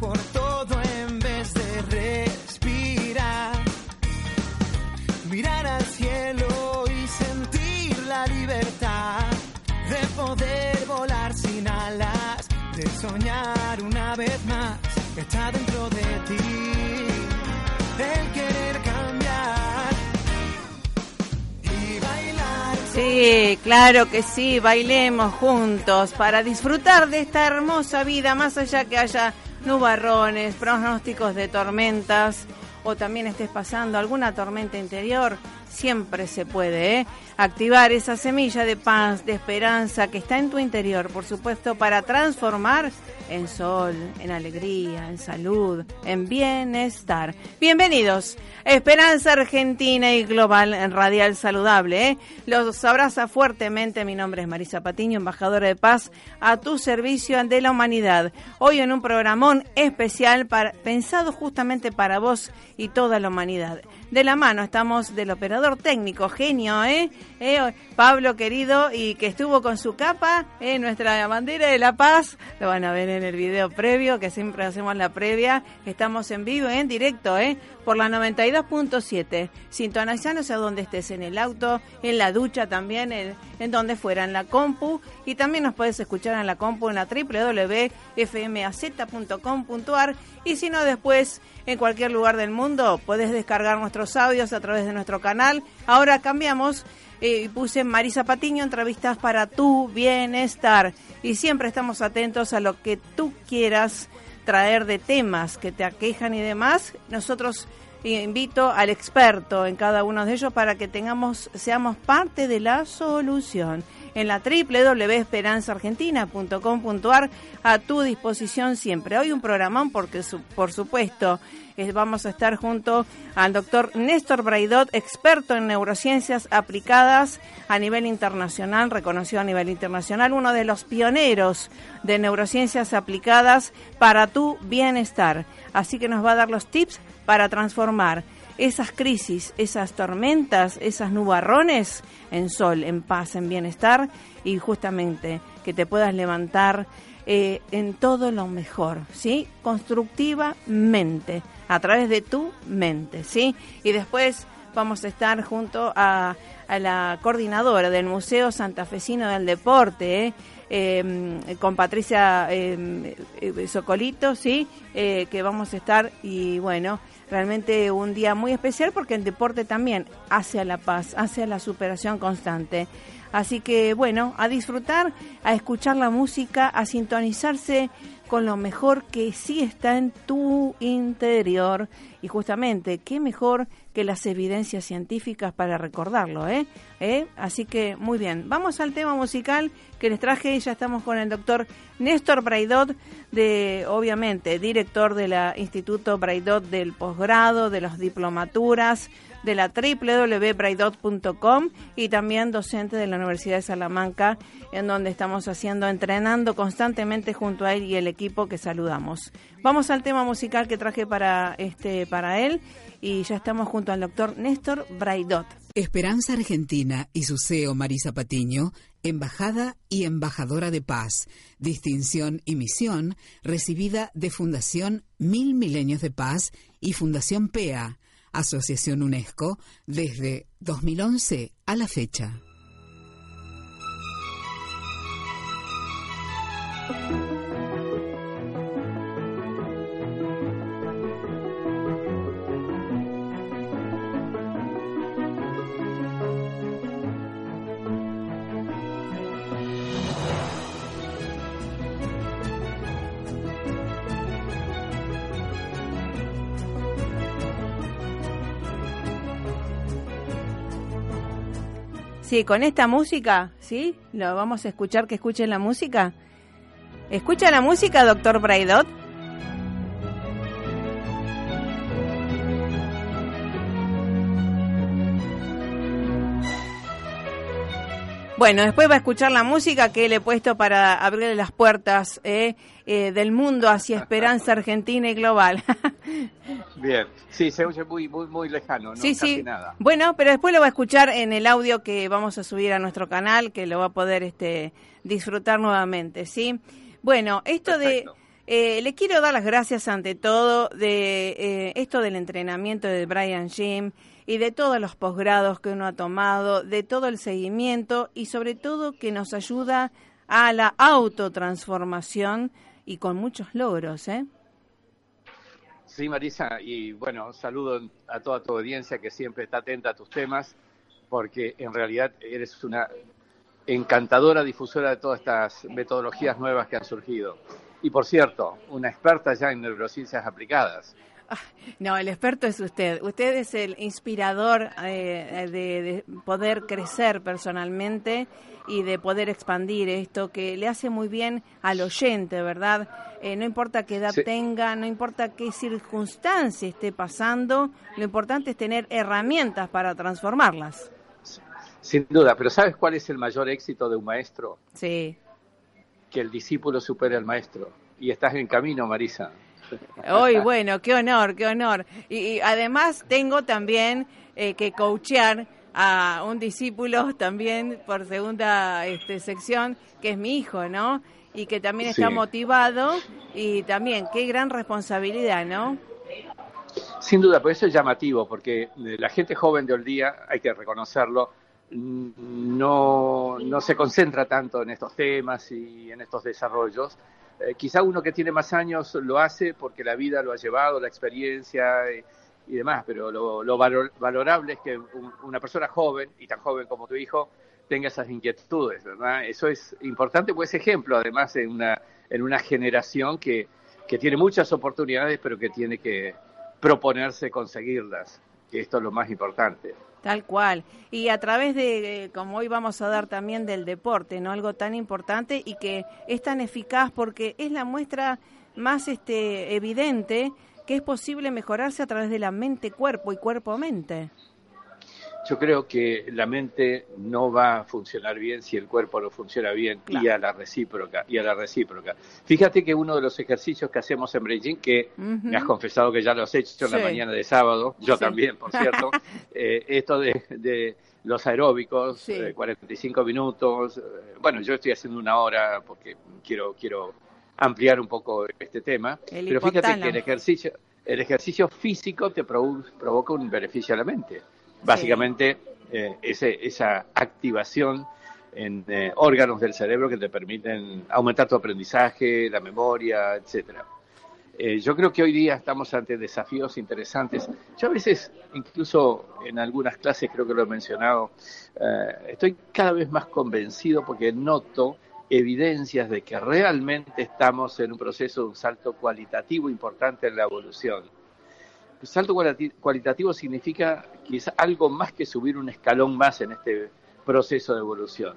Por todo en vez de respirar. Mirar al cielo y sentir la libertad de poder volar sin alas, de soñar una vez más está dentro de ti. El querer cambiar y bailar. Sí, claro que sí, bailemos juntos para disfrutar de esta hermosa vida, más allá que haya nubarrones, pronósticos de tormentas o también estés pasando alguna tormenta interior, siempre se puede ¿eh? activar esa semilla de paz, de esperanza que está en tu interior, por supuesto, para transformar en sol, en alegría, en salud, en bienestar. Bienvenidos. Esperanza Argentina y Global en Radial Saludable. ¿eh? Los abraza fuertemente. Mi nombre es Marisa Patiño, embajadora de paz a tu servicio de la humanidad. Hoy en un programón especial pensado justamente para vos y toda la humanidad de la mano. Estamos del operador técnico, genio, ¿eh? ¿eh? Pablo querido, y que estuvo con su capa, ¿eh? nuestra bandera de la paz. Lo van a ver en el video previo, que siempre hacemos la previa. Estamos en vivo, en directo, ¿eh? por la 92.7. Sintonizanos a donde estés, en el auto, en la ducha también, en, en donde fuera, en la compu. Y también nos puedes escuchar en la compu en la www.fmaz.com.ar. Y si no, después en cualquier lugar del mundo puedes descargar nuestros audios a través de nuestro canal. Ahora cambiamos y puse Marisa Patiño, entrevistas para tu bienestar. Y siempre estamos atentos a lo que tú quieras traer de temas que te aquejan y demás. Nosotros eh, invito al experto en cada uno de ellos para que tengamos, seamos parte de la solución. En la www.esperanzaargentina.com.ar a tu disposición siempre. Hoy un programón porque por supuesto vamos a estar junto al doctor Néstor Braidot, experto en neurociencias aplicadas a nivel internacional, reconocido a nivel internacional, uno de los pioneros de neurociencias aplicadas para tu bienestar. Así que nos va a dar los tips para transformar esas crisis, esas tormentas, esas nubarrones en sol, en paz, en bienestar y justamente que te puedas levantar eh, en todo lo mejor, ¿sí? Constructivamente a través de tu mente, ¿sí? Y después vamos a estar junto a, la coordinadora del Museo Santafesino del Deporte, ¿eh? Em, con Patricia em, eh, Socolito, ¿sí? Eh, que vamos a estar y bueno, realmente un día muy especial porque el deporte también hace a la paz, hace a la superación constante. Así que bueno, a disfrutar, a escuchar la música, a sintonizarse con lo mejor que sí está en tu interior. Y justamente, qué mejor que las evidencias científicas para recordarlo, ¿eh? ¿eh? Así que, muy bien. Vamos al tema musical que les traje. Ya estamos con el doctor Néstor Braidot, de, obviamente, director del Instituto Braidot del posgrado, de las diplomaturas, de la www.braidot.com y también docente de la Universidad de Salamanca, en donde estamos haciendo, entrenando constantemente junto a él y el equipo que saludamos. Vamos al tema musical que traje para, este, para él y ya estamos junto al doctor Néstor Braidot. Esperanza Argentina y su CEO Marisa Patiño, embajada y embajadora de paz, distinción y misión recibida de Fundación Mil Milenios de Paz y Fundación PEA Asociación UNESCO, desde 2011 a la fecha. Sí, con esta música, ¿sí? Lo vamos a escuchar que escuchen la música. ¿Escucha la música, doctor Braidot? Bueno, después va a escuchar la música que le he puesto para abrirle las puertas eh, eh, del mundo hacia esperanza argentina y global. Bien, sí, se oye muy, muy, muy lejano, no sí, casi sí. nada. Bueno, pero después lo va a escuchar en el audio que vamos a subir a nuestro canal, que lo va a poder este, disfrutar nuevamente, ¿sí? Bueno, esto Perfecto. de... Eh, le quiero dar las gracias ante todo de eh, esto del entrenamiento de Brian Jim y de todos los posgrados que uno ha tomado, de todo el seguimiento y sobre todo que nos ayuda a la autotransformación y con muchos logros, ¿eh? Sí, Marisa, y bueno, saludo a toda tu audiencia que siempre está atenta a tus temas, porque en realidad eres una encantadora difusora de todas estas metodologías nuevas que han surgido. Y por cierto, una experta ya en neurociencias aplicadas. No, el experto es usted. Usted es el inspirador eh, de, de poder crecer personalmente y de poder expandir esto que le hace muy bien al oyente, ¿verdad? Eh, no importa qué edad Sí. tenga, no importa qué circunstancia esté pasando, lo importante es tener herramientas para transformarlas. Sin duda, pero ¿sabes cuál es el mayor éxito de un maestro? Sí. Que el discípulo supere al maestro. Y estás en camino, Marisa. Hoy, bueno, qué honor, qué honor. Y, y además tengo también eh, que coachear a un discípulo también por segunda este, sección, que es mi hijo, ¿no? Y que también está Sí. motivado y también qué gran responsabilidad, ¿no? Sin duda, por eso es llamativo, porque eh, la gente joven de hoy día, hay que reconocerlo, no, no se concentra tanto en estos temas y en estos desarrollos. Eh, quizá uno que tiene más años lo hace porque la vida lo ha llevado, la experiencia y, y demás, pero lo, lo valor- valorable es que un- una persona joven, y tan joven como tu hijo, tenga esas inquietudes, ¿verdad? Eso es importante, pues ejemplo, además, en una, en una generación que, que tiene muchas oportunidades, pero que tiene que proponerse conseguirlas, que esto es lo más importante. Tal cual. Y a través de, eh, como hoy vamos a dar también del deporte, ¿no? Algo tan importante y que es tan eficaz porque es la muestra más este, evidente que es posible mejorarse a través de la mente-cuerpo y cuerpo-mente. Yo creo que la mente no va a funcionar bien si el cuerpo no funciona bien y a la recíproca y a la recíproca. Fíjate que uno de los ejercicios que hacemos en Beijing, que me has confesado que ya lo has hecho en la Sí. mañana de sábado, yo Sí. también, por cierto, eh, esto de, de los aeróbicos, Sí. eh, 45 minutos, eh, bueno, yo estoy haciendo una hora porque quiero quiero ampliar un poco este tema, El pero fíjate que el ejercicio el ejercicio físico te provoca un beneficio a la mente. Básicamente, eh, ese, esa activación en eh, órganos del cerebro que te permiten aumentar tu aprendizaje, la memoria, etcétera. Eh, yo creo que hoy día estamos ante desafíos interesantes. Yo a veces, incluso en algunas clases, creo que lo he mencionado, estoy cada vez más convencido porque noto evidencias de que realmente estamos en un proceso de un salto cualitativo importante en la evolución. Salto cualitativo significa quizá algo más que subir un escalón más en este proceso de evolución.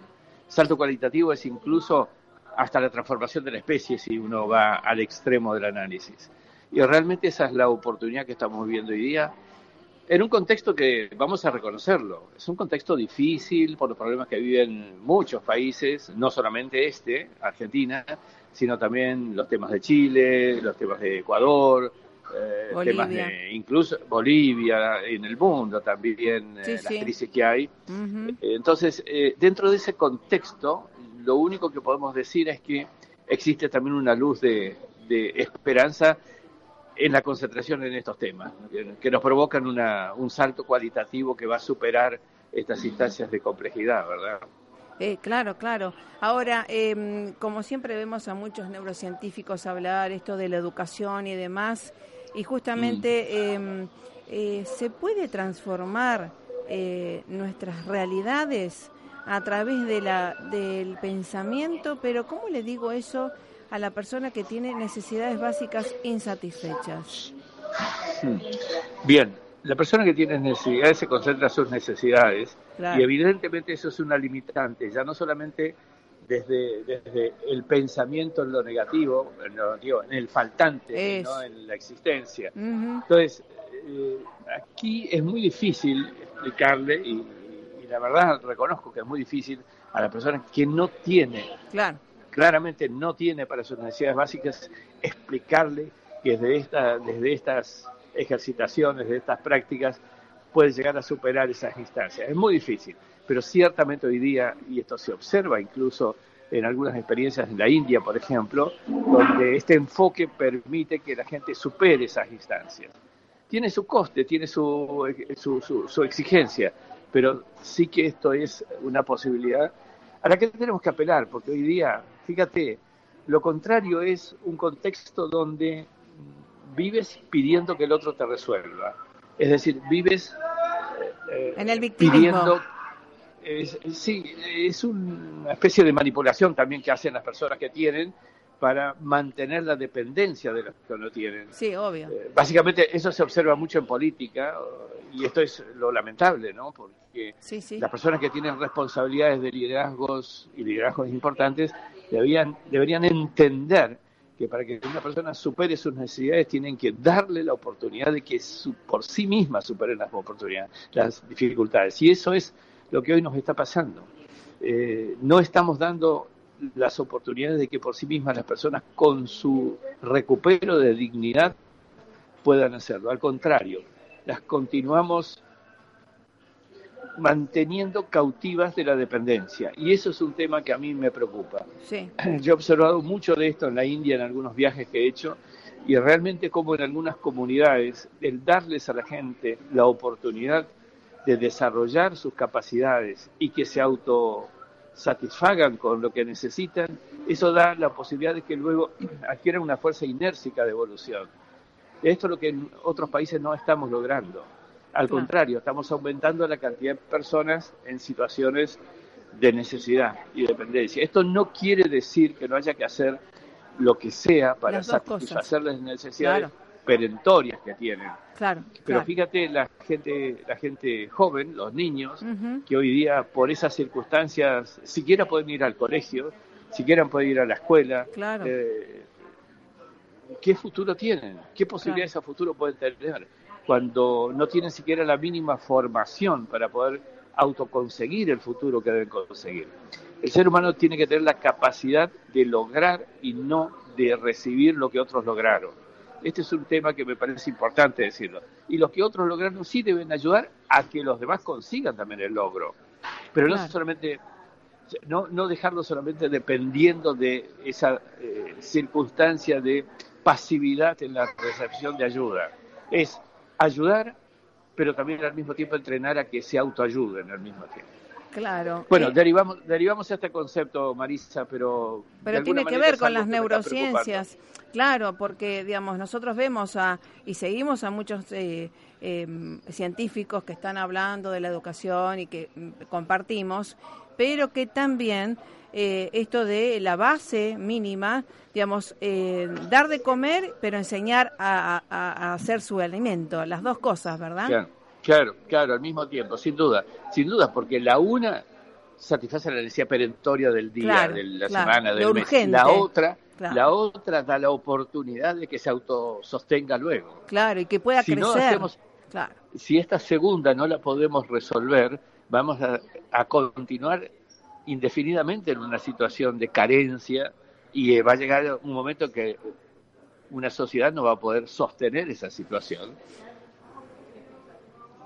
Salto cualitativo es incluso hasta la transformación de la especie si uno va al extremo del análisis. Y realmente esa es la oportunidad que estamos viviendo hoy día en un contexto que vamos a reconocerlo. Es un contexto difícil por los problemas que viven muchos países, no solamente este, Argentina, sino también los temas de Chile, los temas de Ecuador, eh, temas de incluso Bolivia, en el mundo también, eh, Sí, las sí. crisis que hay. Eh, Entonces, eh, dentro de ese contexto, lo único que podemos decir es que existe también una luz de, de esperanza en la concentración en estos temas, que, que nos provocan una, un salto cualitativo que va a superar estas instancias de complejidad, ¿verdad? Eh, claro, claro. Ahora, eh, como siempre vemos a muchos neurocientíficos hablar esto de la educación y demás, y justamente eh, se puede transformar eh, nuestras realidades a través de la, del pensamiento, pero ¿cómo le digo eso a la persona que tiene necesidades básicas insatisfechas? Hmm. Bien, la persona que tiene necesidades se concentra en sus necesidades y evidentemente eso es una limitante, ya no solamente desde, desde el pensamiento en lo negativo, en, el faltante, en la existencia. Entonces, eh, aquí es muy difícil explicarle, y, la verdad reconozco que es muy difícil a la persona que no tiene, claramente no tiene para sus necesidades básicas, explicarle que desde, esta, desde estas ejercitaciones, de estas prácticas, puede llegar a superar esas instancias. Es muy difícil, pero ciertamente hoy día, y esto se observa incluso en algunas experiencias en la India, por ejemplo, donde este enfoque permite que la gente supere esas instancias. Tiene su coste, tiene su, su, su, exigencia, pero sí que esto es una posibilidad a la que tenemos que apelar, porque hoy día, fíjate, lo contrario es un contexto donde vives pidiendo que el otro te resuelva. Es decir, vives eh, en el pidiendo sí, es una especie de manipulación también que hacen las personas que tienen para mantener la dependencia de los que no tienen. Sí, obvio. Eh, básicamente eso se observa mucho en política y esto es lo lamentable, ¿no? Porque las personas que tienen responsabilidades de liderazgos y liderazgos importantes deberían, deberían entender que para que una persona supere sus necesidades tienen que darle la oportunidad de que por sí misma supere las oportunidades, las dificultades. Y eso es lo que hoy nos está pasando. Eh, no estamos dando las oportunidades de que por sí mismas las personas con su recupero de dignidad puedan hacerlo. Al contrario, las continuamos manteniendo cautivas de la dependencia. Y eso es un tema que a mí me preocupa. Yo he observado mucho de esto en la India en algunos viajes que he hecho y realmente como en algunas comunidades, el darles a la gente la oportunidad de desarrollar sus capacidades y que se autosatisfagan con lo que necesitan, eso da la posibilidad de que luego adquieran una fuerza inércica de evolución. Esto es lo que en otros países no estamos logrando. Al contrario, estamos aumentando la cantidad de personas en situaciones de necesidad y dependencia. Esto no quiere decir que no haya que hacer lo que sea para satisfacer las necesidades perentorias que tienen. Claro. Pero fíjate la gente, la gente joven, los niños, que hoy día por esas circunstancias siquiera pueden ir al colegio, siquiera pueden ir a la escuela. Claro. Eh, ¿Qué futuro tienen? ¿Qué posibilidades a futuro pueden tener? Cuando no tienen siquiera la mínima formación para poder autoconseguir el futuro que deben conseguir. El ser humano tiene que tener la capacidad de lograr y no de recibir lo que otros lograron. Este es un tema que me parece importante decirlo. Y los que otros lograron sí deben ayudar a que los demás consigan también el logro. Pero no solamente, no, no dejarlo solamente dependiendo de esa eh, circunstancia de pasividad en la recepción de ayuda. Es ayudar, pero también al mismo tiempo entrenar a que se autoayuden al mismo tiempo. Claro. Bueno, derivamos, derivamos este concepto, Marisa, pero... Pero tiene que ver con las neurociencias, claro, porque, digamos, nosotros vemos a, y seguimos a muchos eh, em, científicos que están hablando de la educación y que mm, compartimos, pero que también eh, esto de la base mínima, digamos, eh, dar de comer, pero enseñar a, a, hacer su alimento, las dos cosas, ¿verdad? Claro, claro, al mismo tiempo, sin duda, sin duda, porque la una satisface la necesidad perentoria del día, de la semana, del mes. La otra, la otra da la oportunidad de que se autosostenga luego. Claro, y que pueda si crecer. Si esta segunda no la podemos resolver, vamos a, a continuar indefinidamente en una situación de carencia y va a llegar un momento que una sociedad no va a poder sostener esa situación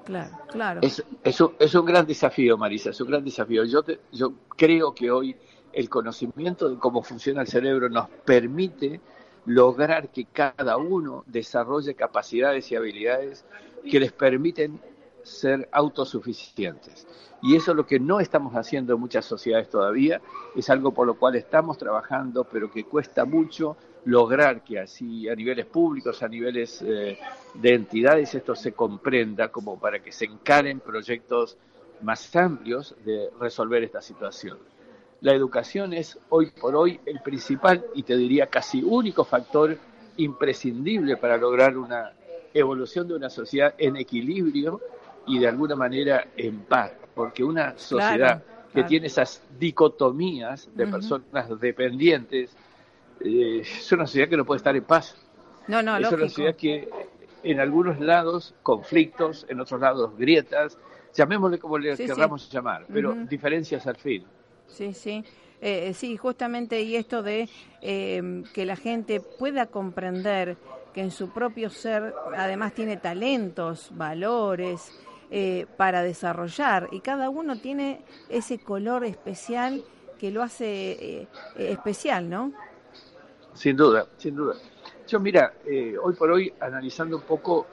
Claro, claro. Es, un, es un gran desafío, Marisa, es un gran desafío. Yo, yo creo que hoy el conocimiento de cómo funciona el cerebro nos permite lograr que cada uno desarrolle capacidades y habilidades que les permiten ser autosuficientes. Y eso es lo que no estamos haciendo en muchas sociedades todavía, es algo por lo cual estamos trabajando, pero que cuesta mucho lograr que así a niveles públicos, a niveles eh, de entidades, esto se comprenda como para que se encaren proyectos más amplios de resolver esta situación. La educación es hoy por hoy el principal y te diría casi único factor imprescindible para lograr una evolución de una sociedad en equilibrio y de alguna manera en paz, porque una sociedad que tiene esas dicotomías de personas dependientes eh, es una sociedad que no puede estar en paz. No, no, es una sociedad que en algunos lados conflictos, en otros lados grietas, llamémosle como le queramos llamar, pero diferencias al fin. Sí, sí. Eh, sí, justamente y esto de eh, que la gente pueda comprender que en su propio ser además tiene talentos, valores eh, para desarrollar y cada uno tiene ese color especial que lo hace especial, ¿no? Sin duda, sin duda. Yo mira, hoy por hoy analizando un poco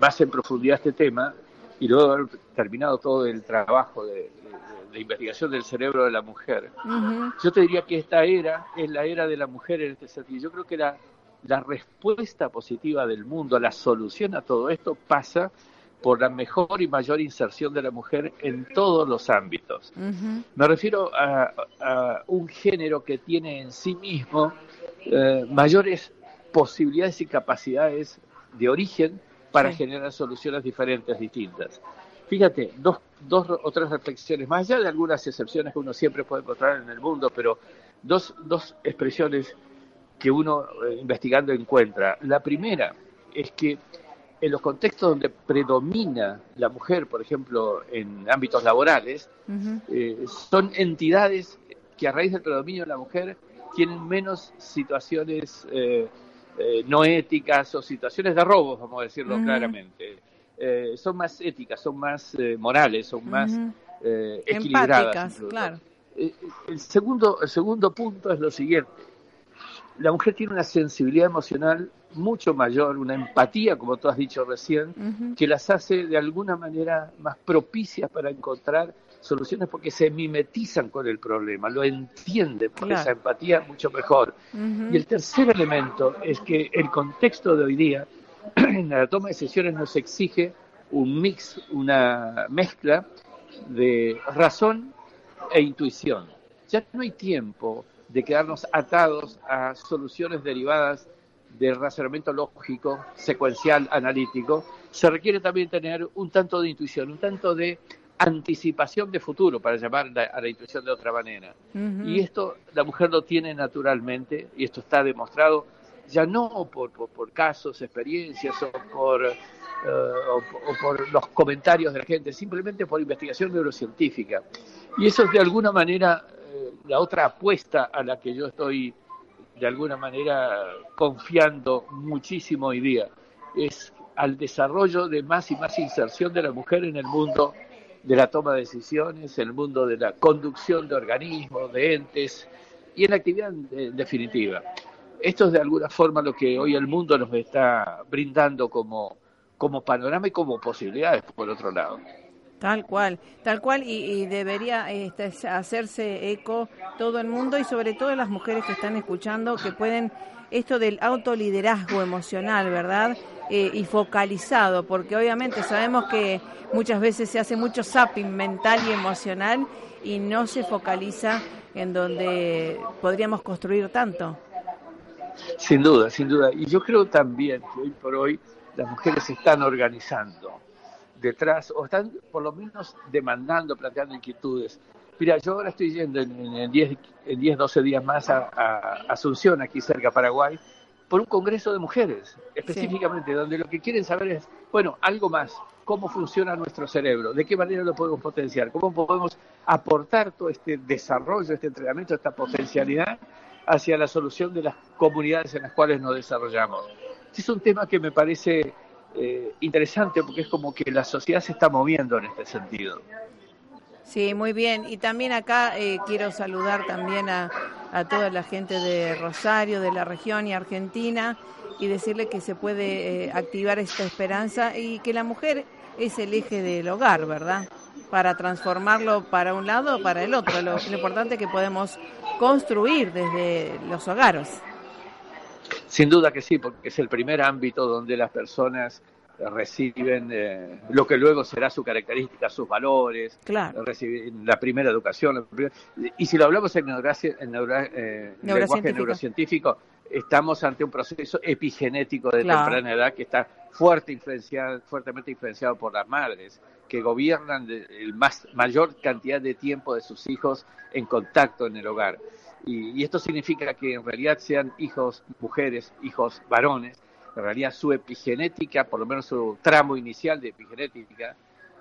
más en profundidad este tema y luego haber terminado todo el trabajo de, de investigación del cerebro de la mujer. Yo te diría que esta era es la era de la mujer en este sentido. Yo creo que la, la respuesta positiva del mundo, la solución a todo esto pasa por la mejor y mayor inserción de la mujer en todos los ámbitos. Me refiero a, un género que tiene en sí mismo eh, mayores posibilidades y capacidades de origen para generar soluciones diferentes, distintas. Fíjate, dos, dos o tres reflexiones, más allá de algunas excepciones que uno siempre puede encontrar en el mundo, pero dos, dos expresiones que uno eh, investigando encuentra. La primera es que en los contextos donde predomina la mujer, por ejemplo, en ámbitos laborales, eh, son entidades que a raíz del predominio de la mujer tienen menos situaciones eh, no éticas o situaciones de robos, vamos a decirlo claramente. Eh, son más éticas, son más eh, morales, son más eh, equilibradas. claro. el, segundo, el segundo punto es lo siguiente. La mujer tiene una sensibilidad emocional mucho mayor, una empatía, como tú has dicho recién, que las hace de alguna manera más propicias para encontrar soluciones porque se mimetizan con el problema, lo entienden por esa empatía mucho mejor. Y el tercer elemento es que el contexto de hoy día en la toma de decisiones nos exige un mix, una mezcla de razón e intuición. Ya no hay tiempo de quedarnos atados a soluciones derivadas del razonamiento lógico, secuencial, analítico. Se requiere también tener un tanto de intuición, un tanto de anticipación de futuro, para llamar a la intuición de otra manera. Y esto la mujer lo tiene naturalmente, y esto está demostrado ya no por, por, casos, experiencias o por, eh, o, por los comentarios de la gente, simplemente por investigación neurocientífica. Y eso es de alguna manera eh, la otra apuesta a la que yo estoy de alguna manera confiando muchísimo hoy día, es al desarrollo de más y más inserción de la mujer en el mundo de la toma de decisiones, el mundo de la conducción de organismos, de entes y en la actividad en definitiva esto es de alguna forma lo que hoy el mundo nos está brindando como, como panorama y como posibilidades, por otro lado. Tal cual, tal cual, y, debería este, hacerse eco todo el mundo y sobre todo las mujeres que están escuchando, que pueden, esto del autoliderazgo emocional, ¿verdad? Eh, y focalizado, porque obviamente sabemos que muchas veces se hace mucho zapping mental y emocional y no se focaliza en donde podríamos construir tanto. Sin duda, sin duda. Y yo creo también que hoy por hoy las mujeres se están organizando detrás, o están por lo menos demandando, planteando inquietudes. Mira, yo ahora estoy yendo en 10, en 10 12 días más a, Asunción, aquí cerca, Paraguay, por un congreso de mujeres, específicamente, donde lo que quieren saber es, bueno, algo más, cómo funciona nuestro cerebro, de qué manera lo podemos potenciar, cómo podemos aportar todo este desarrollo, este entrenamiento, esta potencialidad hacia la solución de las comunidades en las cuales nos desarrollamos. Este es un tema que me parece eh, interesante porque es como que la sociedad se está moviendo en este sentido. Sí, muy bien. Y también acá eh, quiero saludar también a, toda la gente de Rosario, de la región y Argentina, y decirle que se puede eh, activar esta esperanza y que la mujer es el eje del hogar, ¿verdad? Para transformarlo para un lado o para el otro. Lo, lo importante es que podemos construir desde los hogares. Sin duda que sí, porque es el primer ámbito donde las personas reciben eh, lo que luego será su característica, sus valores, claro. reciben la primera educación. y si lo hablamos en, en eh, lenguaje neurocientífico, estamos ante un proceso epigenético de temprana edad que está fuerte influenciado, fuertemente influenciado por las madres, que gobiernan el más, mayor cantidad de tiempo de sus hijos en contacto en el hogar. Y, esto significa que en realidad sean hijos mujeres, hijos varones, en realidad su epigenética, por lo menos su tramo inicial de epigenética,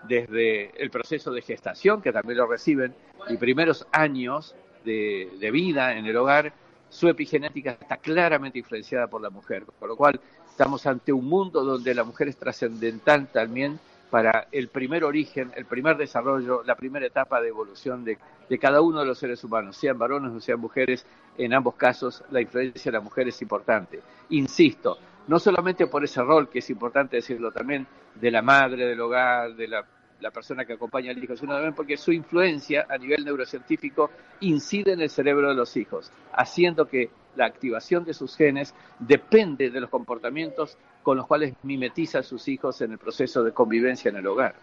desde el proceso de gestación, que también lo reciben, y primeros años de, de vida en el hogar, su epigenética está claramente influenciada por la mujer, con lo cual estamos ante un mundo donde la mujer es trascendental también para el primer origen, el primer desarrollo, la primera etapa de evolución de, cada uno de los seres humanos, sean varones o sean mujeres, en ambos casos la influencia de la mujer es importante. Insisto, no solamente por ese rol, que es importante decirlo también, de la madre del hogar, de la persona que acompaña al hijo, sino también porque su influencia a nivel neurocientífico incide en el cerebro de los hijos, haciendo que la activación de sus genes depende de los comportamientos con los cuales mimetiza a sus hijos en el proceso de convivencia en el hogar.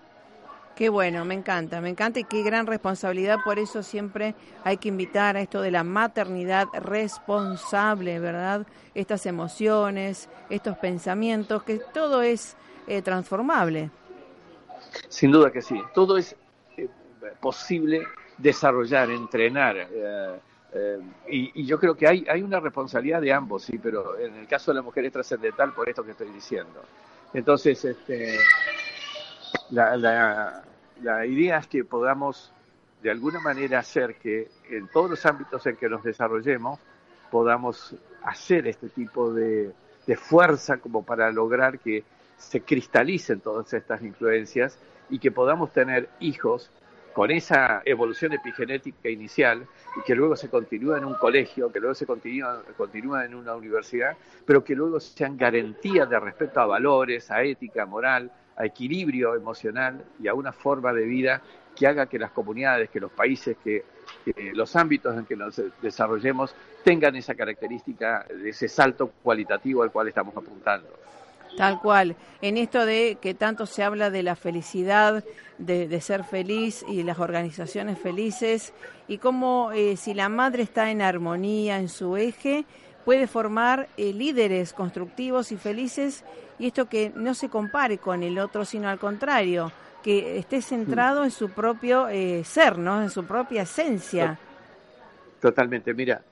Qué bueno, me encanta, me encanta y qué gran responsabilidad, por eso siempre hay que invitar a esto de la maternidad responsable, ¿verdad? Estas emociones, estos pensamientos, que todo es eh, transformable. Sin duda que sí. Todo es eh, posible desarrollar, entrenar. Eh, eh, y, yo creo que hay, hay una responsabilidad de ambos, sí, pero en el caso de la mujer es trascendental por esto que estoy diciendo. Entonces, este, la, la idea es que podamos de alguna manera hacer que en todos los ámbitos en que nos desarrollemos podamos hacer este tipo de, de fuerza como para lograr que se cristalicen todas estas influencias y que podamos tener hijos con esa evolución epigenética inicial y que luego se continúa en un colegio, que luego se continúa, continúa en una universidad, pero que luego sean garantías de respeto a valores, a ética, moral, a equilibrio emocional y a una forma de vida que haga que las comunidades, que los países, que, que los ámbitos en que nos desarrollemos tengan esa característica ese salto cualitativo al cual estamos apuntando. Tal cual. En esto de que tanto se habla de la felicidad, de, ser feliz y las organizaciones felices, y cómo eh, si la madre está en armonía, en su eje, puede formar eh, líderes constructivos y felices, y esto que no se compare con el otro, sino al contrario, que esté centrado en su propio eh, ser, ¿no? En su propia esencia. Totalmente. Mira,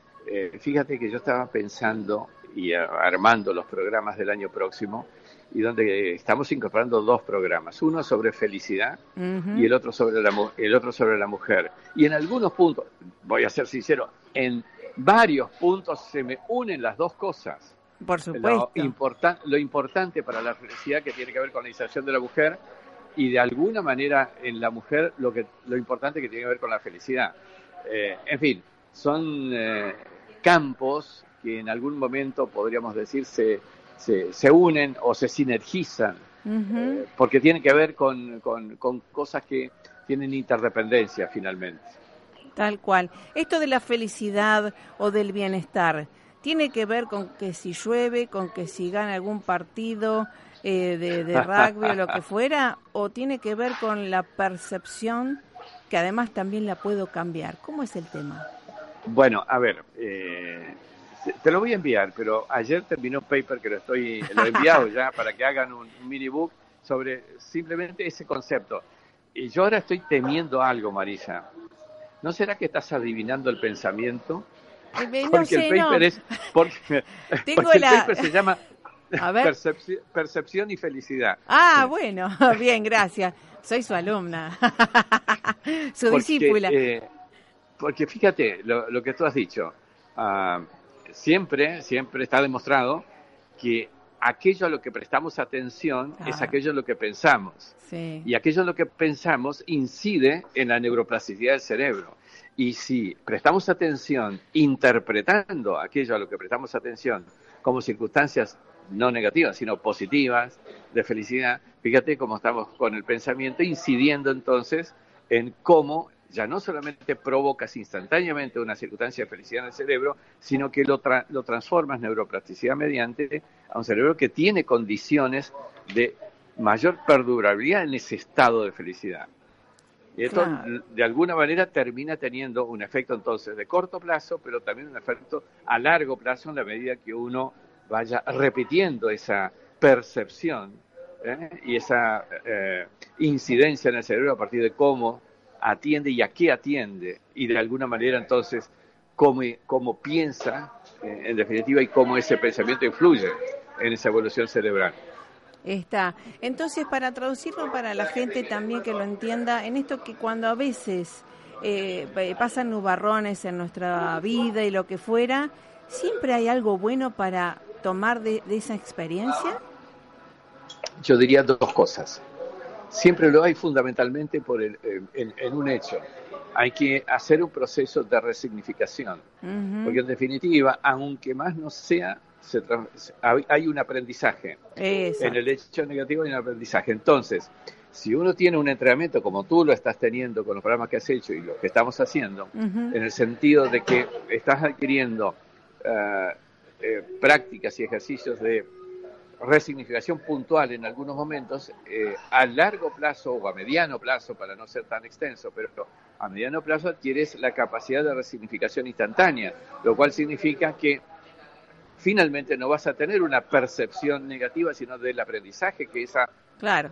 fíjate que yo estaba pensando y armando los programas del año próximo y donde estamos incorporando dos programas, uno sobre felicidad y el otro sobre la el otro sobre la mujer. Y en algunos puntos, voy a ser sincero, en varios puntos se me unen las dos cosas. Por supuesto. Lo, lo importante para la felicidad que tiene que ver con la inserción de la mujer y de alguna manera en la mujer lo que lo importante que tiene que ver con la felicidad. Eh, en fin, son eh, campos que en algún momento podríamos decir se, se, unen o se sinergizan, eh, porque tienen que ver con, con, cosas que tienen interdependencia finalmente. Tal cual. Esto de la felicidad o del bienestar, ¿tiene que ver con que si llueve, con que si gana algún partido eh, de, de, rugby o lo que fuera, o tiene que ver con la percepción que además también la puedo cambiar? ¿Cómo es el tema? Bueno, a ver, eh, te lo voy a enviar, pero ayer terminó un paper que lo estoy lo he enviado ya para que hagan un, mini book sobre simplemente ese concepto. Y yo ahora estoy temiendo algo, Marisa. ¿No será que estás adivinando el pensamiento? Porque el paper es porque, el paper se llama Percepción, y felicidad. Ah, bueno, bien, gracias. Soy su alumna, su discípula. Eh, porque fíjate lo, que tú has dicho. Uh, siempre, siempre está demostrado que aquello a lo que prestamos atención es aquello a lo que pensamos. Y aquello a lo que pensamos incide en la neuroplasticidad del cerebro. Y si prestamos atención interpretando aquello a lo que prestamos atención como circunstancias no negativas, sino positivas, de felicidad, fíjate cómo estamos con el pensamiento incidiendo entonces en cómo ya no solamente provocas instantáneamente una circunstancia de felicidad en el cerebro, sino que lo, lo transformas neuroplasticidad mediante a un cerebro que tiene condiciones de mayor perdurabilidad en ese estado de felicidad. Y esto de alguna manera termina teniendo un efecto entonces de corto plazo, pero también un efecto a largo plazo en la medida que uno vaya repitiendo esa percepción ¿eh? y esa eh, incidencia en el cerebro a partir de cómo atiende y a qué atiende, y de alguna manera entonces cómo, cómo piensa, eh, en definitiva, y cómo ese pensamiento influye en esa evolución cerebral. Está. Entonces, para traducirlo para la gente también que lo entienda, en esto que cuando a veces eh, pasan nubarrones en nuestra vida y lo que fuera, ¿siempre hay algo bueno para tomar de, esa experiencia? Yo diría dos cosas. Siempre lo hay fundamentalmente por el, en, un hecho. Hay que hacer un proceso de resignificación, porque en definitiva, aunque más no sea hay un aprendizaje. En el hecho negativo hay un aprendizaje. Entonces, si uno tiene un entrenamiento como tú lo estás teniendo con los programas que has hecho y lo que estamos haciendo, en el sentido de que estás adquiriendo eh, eh, prácticas y ejercicios de resignificación puntual en algunos momentos, eh, a largo plazo o a mediano plazo, para no ser tan extenso, pero a mediano plazo adquieres la capacidad de resignificación instantánea, lo cual significa que finalmente no vas a tener una percepción negativa, sino del aprendizaje que esa, claro.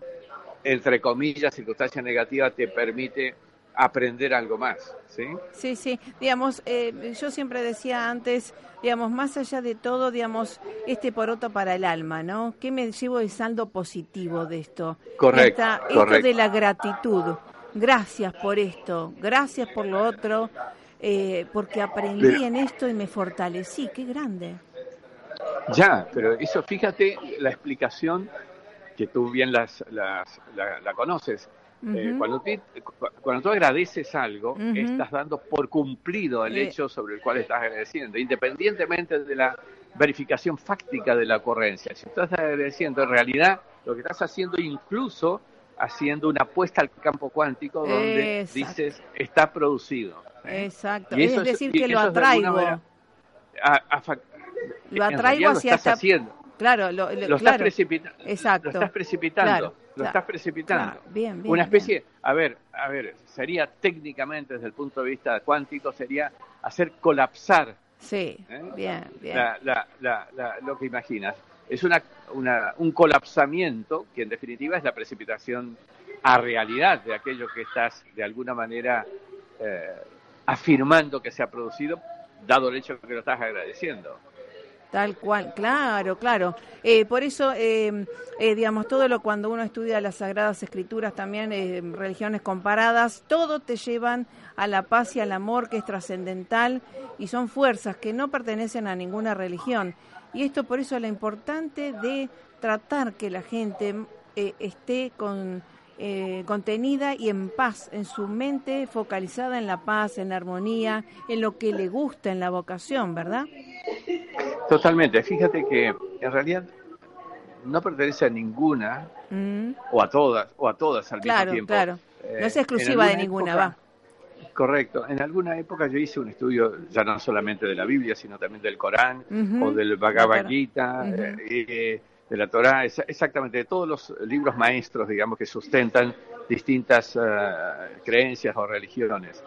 entre comillas, circunstancia negativa te permite aprender algo más, ¿sí? Sí, sí. Digamos, eh, yo siempre decía antes, digamos, más allá de todo, digamos, este poroto para el alma, ¿no? ¿Qué me llevo de saldo positivo de esto? Correcto. esto de la gratitud. Gracias por esto, gracias por lo otro, eh, porque aprendí en esto y me fortalecí. Qué grande. Ya, pero eso fíjate la explicación que tú bien las, la, conoces. Eh, cuando, cuando tú agradeces algo, estás dando por cumplido el hecho sobre el cual estás agradeciendo, independientemente de la verificación fáctica de la ocurrencia. Si estás agradeciendo, en realidad lo que estás haciendo incluso haciendo una apuesta al campo cuántico donde dices está producido. ¿eh? Exacto, es decir, que lo atraigo lo atraigo hacia estás haciendo. Claro, lo, estás precipitando. Exacto. Lo estás precipitando. lo estás precipitando. bien, bien, Una especie, a ver, a ver, sería técnicamente desde el punto de vista cuántico sería hacer colapsar. Sí, ¿eh? bien, bien. lo que imaginas. Es una, una, un colapsamiento que en definitiva es la precipitación a realidad de aquello que estás de alguna manera eh, afirmando que se ha producido, dado el hecho que lo estás agradeciendo. Tal cual, claro, claro. Eh, por eso, eh, eh, digamos, todo lo cuando uno estudia las Sagradas Escrituras, también religiones comparadas, todo te llevan a la paz y al amor que es trascendental y son fuerzas que no pertenecen a ninguna religión. Y esto por eso es lo importante de tratar que la gente esté con, contenida y en paz, en su mente focalizada en la paz, en la armonía, en lo que le gusta, en la vocación, ¿verdad? Totalmente. Fíjate que en realidad no pertenece a ninguna mm. o a todas o a todas al mismo tiempo. Claro, No es eh, exclusiva de ninguna, va. Correcto. En alguna época yo hice un estudio ya no solamente de la Biblia, sino también del Corán o del Bhagavad Gita, eh, de la Torah, exactamente de todos los libros maestros, digamos, que sustentan distintas eh, creencias o religiones.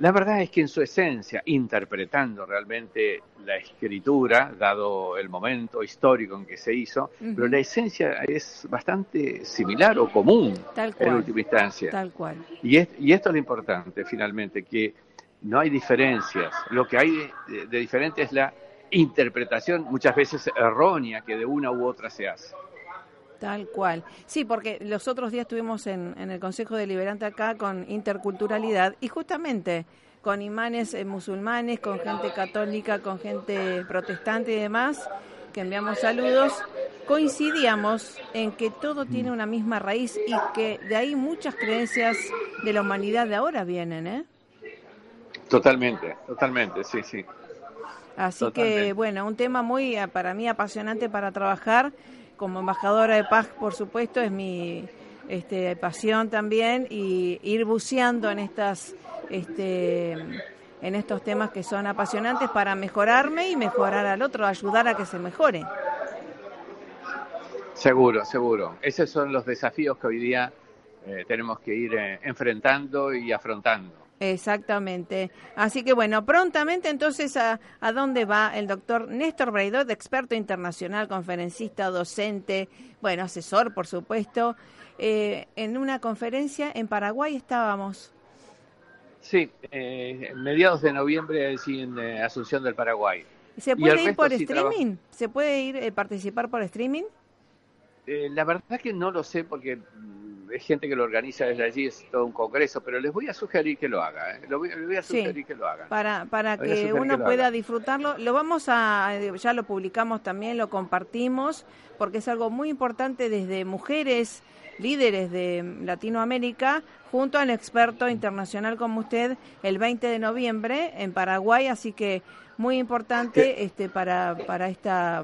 La verdad es que en su esencia, interpretando realmente la escritura, dado el momento histórico en que se hizo, pero la esencia es bastante similar o común en última instancia. Tal cual. Y, y esto es lo importante, finalmente, que no hay diferencias. Lo que hay de diferente es la interpretación, muchas veces errónea, que de una u otra se hace. Tal cual. Sí, porque los otros días estuvimos en, el Consejo Deliberante acá con interculturalidad y justamente con imanes eh, musulmanes, con gente católica, con gente protestante y demás, que enviamos saludos, coincidíamos en que todo tiene una misma raíz y que de ahí muchas creencias de la humanidad de ahora vienen, ¿eh? Totalmente, totalmente, sí, sí. Así que, bueno, un tema muy, eh, para mí, apasionante para trabajar como embajadora de paz, por supuesto, es mi este, pasión también y ir buceando en estas este, en estos temas que son apasionantes para mejorarme y mejorar al otro, ayudar a que se mejore. Seguro, seguro. Esos son los desafíos que hoy día eh, tenemos que ir eh, enfrentando y afrontando. Exactamente. Así que bueno, prontamente entonces a, a dónde va el doctor Néstor Braidot, experto internacional, conferencista, docente, bueno, asesor, por supuesto. Eh, en una conferencia en Paraguay estábamos. Sí, eh, mediados de noviembre sí, en eh, Asunción del Paraguay. ¿Se puede ir por streaming? ¿Se puede ir eh, participar por streaming? La verdad que no lo sé porque es gente que lo organiza desde allí, es todo un congreso, pero les voy a sugerir que lo haga. ¿eh? Lo voy, les voy a sugerir que lo hagan. Para, para que uno pueda disfrutarlo. Lo vamos a, ya lo publicamos también, lo compartimos, porque es algo muy importante desde mujeres líderes de Latinoamérica junto al experto internacional como usted el 20 de noviembre en Paraguay, así que muy importante este para para esta